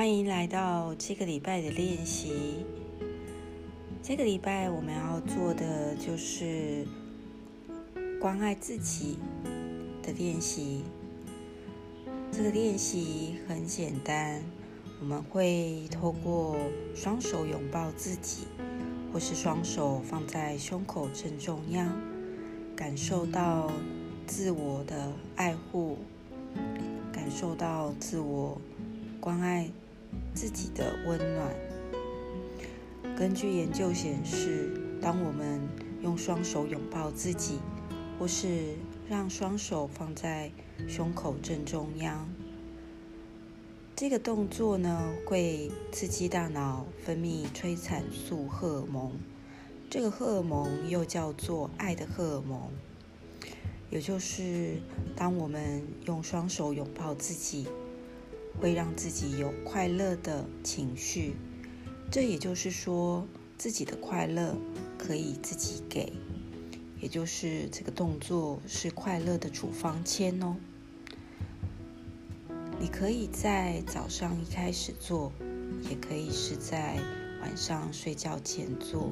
欢迎来到这个礼拜的练习。这个礼拜我们要做的就是关爱自己的练习。这个练习很简单，我们会透过双手拥抱自己，或是双手放在胸口正中央，感受到自我的爱护，感受到自我关爱。自己的温暖。根据研究显示，当我们用双手拥抱自己，或是让双手放在胸口正中央，这个动作呢，会刺激大脑分泌催产素荷尔蒙。这个荷尔蒙又叫做爱的荷尔蒙。也就是当我们用双手拥抱自己。会让自己有快乐的情绪，这也就是说，自己的快乐可以自己给，也就是这个动作是快乐的处方签哦。你可以在早上一开始做，也可以是在晚上睡觉前做，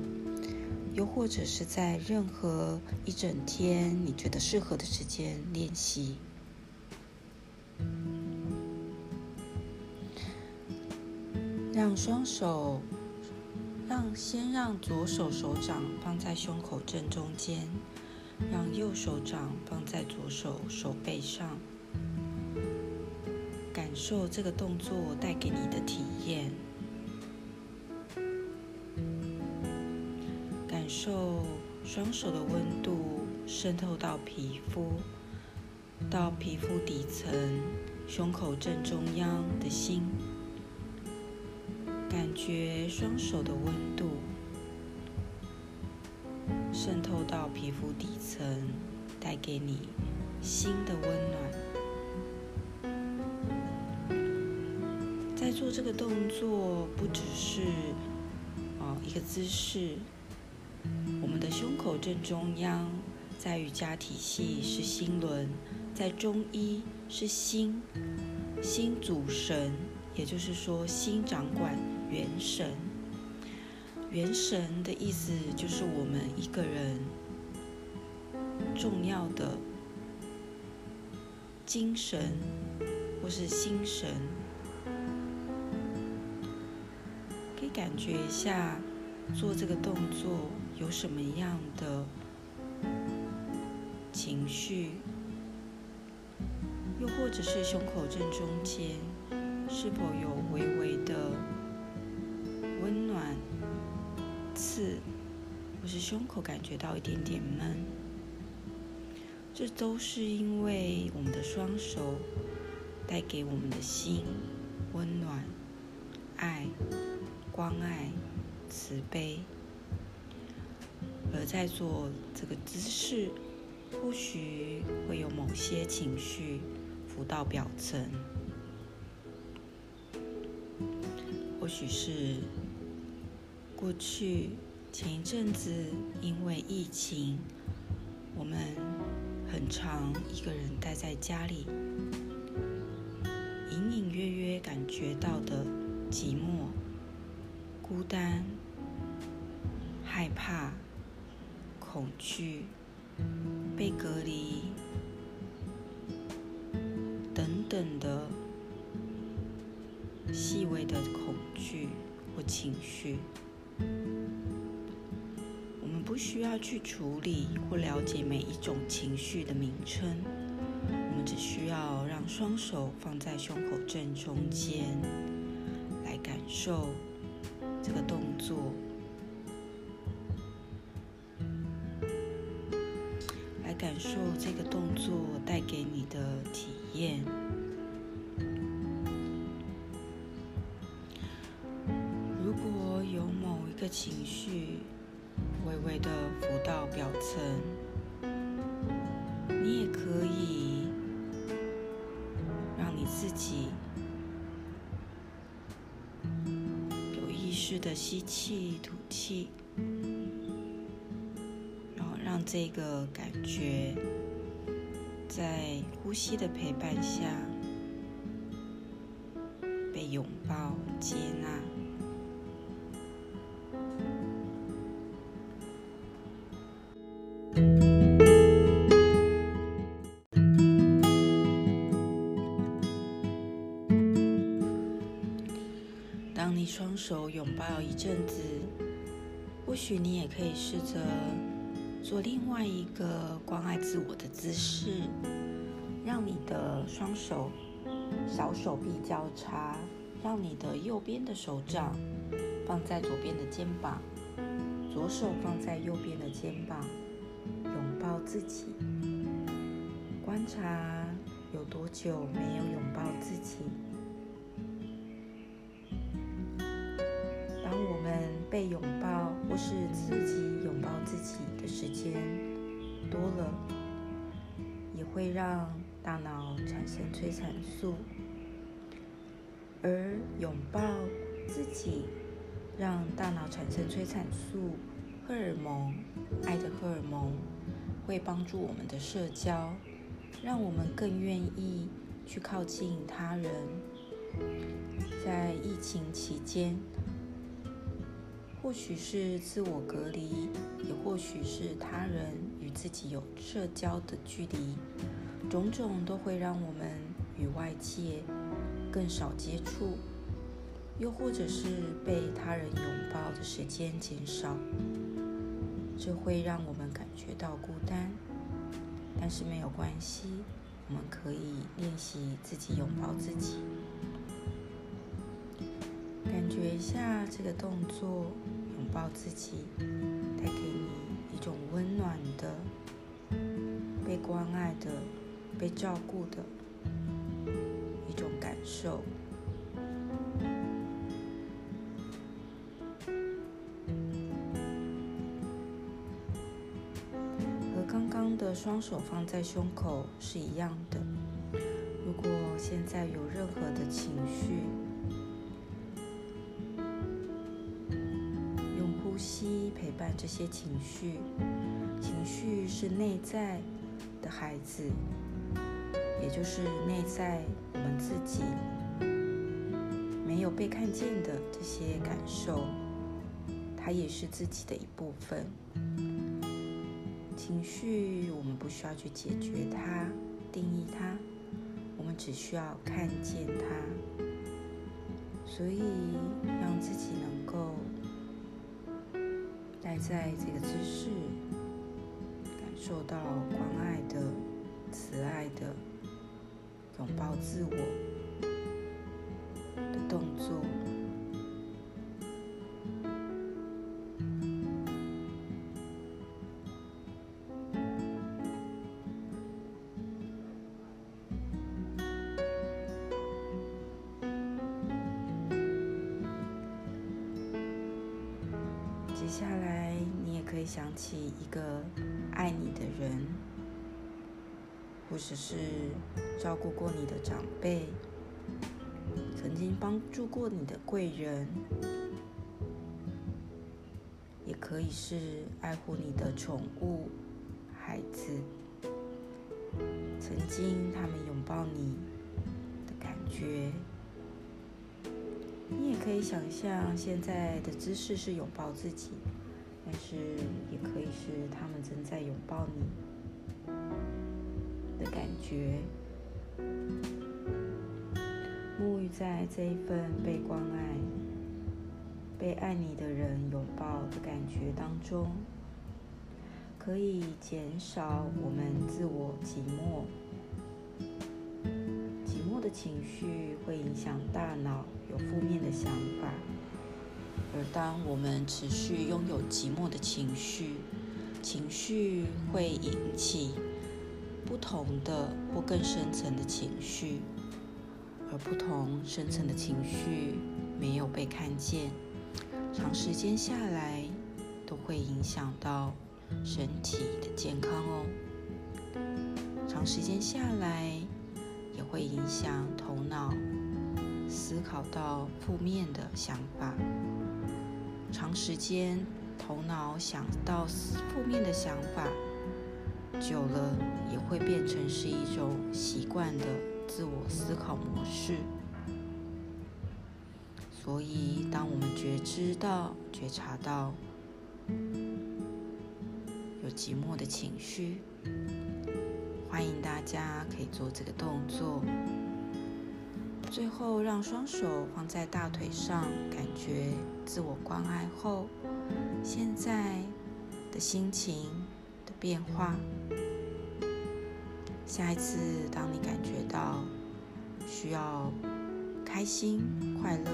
又或者是在任何一整天你觉得适合的时间练习。让双手，让先让左手手掌放在胸口正中间，让右手掌放在左手手背上，感受这个动作带给你的体验，感受双手的温度渗透到皮肤，到皮肤底层，胸口正中央的心。感觉双手的温度渗透到皮肤底层，带给你新的温暖。在做这个动作，不只是哦一个姿势。我们的胸口正中央，在瑜伽体系是心轮，在中医是心，心主神，也就是说心掌管。元神，元神的意思就是我们一个人重要的精神或是心神，可以感觉一下做这个动作有什么样的情绪，又或者是胸口正中间是否有微微的。刺，或是胸口感觉到一点点闷，这都是因为我们的双手带给我们的心温暖、爱、关爱、慈悲，而在做这个姿势，或许会有某些情绪浮到表层，或许是。过去前一阵子，因为疫情，我们很常一个人待在家里，隐隐约约感觉到的寂寞、孤单、害怕、恐惧、被隔离等等的细微的恐惧或情绪。不需要去处理或了解每一种情绪的名称，我们只需要让双手放在胸口正中间，来感受这个动作，来感受这个动作带给你的体验。如果有某一个情绪微微的浮到表层，你也可以让你自己有意识的吸气、吐气，然后让这个感觉在呼吸的陪伴下被拥抱、接纳。手拥抱一阵子，或许你也可以试着做另外一个关爱自我的姿势，让你的双手小手臂交叉，让你的右边的手掌放在左边的肩膀，左手放在右边的肩膀，拥抱自己，观察有多久没有拥抱自己。被拥抱或是自己拥抱自己的时间多了，也会让大脑产生催产素，而拥抱自己让大脑产生催产素，荷尔蒙，爱的荷尔蒙会帮助我们的社交，让我们更愿意去靠近他人。在疫情期间。或许是自我隔离，也或许是他人与自己有社交的距离，种种都会让我们与外界更少接触，又或者是被他人拥抱的时间减少，这会让我们感觉到孤单。但是没有关系，我们可以练习自己拥抱自己。感觉一下这个动作，抱自己，带给你一种温暖的、被关爱的、被照顾的一种感受。和刚刚的双手放在胸口是一样的。如果现在有任何的情绪，伴这些情绪，情绪是内在的孩子，也就是内在我们自己没有被看见的这些感受，它也是自己的一部分。情绪我们不需要去解决它、定义它，我们只需要看见它，所以让自己能够。待在这个姿势，感受到关爱的、慈爱的拥抱自我的动作。接下来，可以想起一个爱你的人，或者是照顾过你的长辈，曾经帮助过你的贵人，也可以是爱护你的宠物、孩子，曾经他们拥抱你的感觉。你也可以想象现在的姿势是拥抱自己，但是也可以是他们正在拥抱你的感觉。沐浴在这一份被关爱、被爱你的人拥抱的感觉当中，可以减少我们自我寂寞。寂寞的情绪会影响大脑，有负面的想法。而当我们持续拥有寂寞的情绪，情绪会引起不同的或更深层的情绪，而不同深层的情绪没有被看见，长时间下来都会影响到身体的健康哦。长时间下来。也会影响头脑思考到负面的想法，长时间头脑想到负面的想法，久了也会变成是一种习惯的自我思考模式。所以，当我们觉知到、觉察到有寂寞的情绪，欢迎大家可以做这个动作。最后，让双手放在大腿上，感觉自我关爱后，现在的心情的变化。下一次，当你感觉到需要开心、快乐，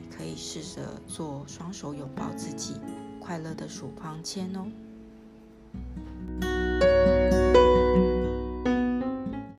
你可以试着做双手拥抱自己，快乐的数方签哦。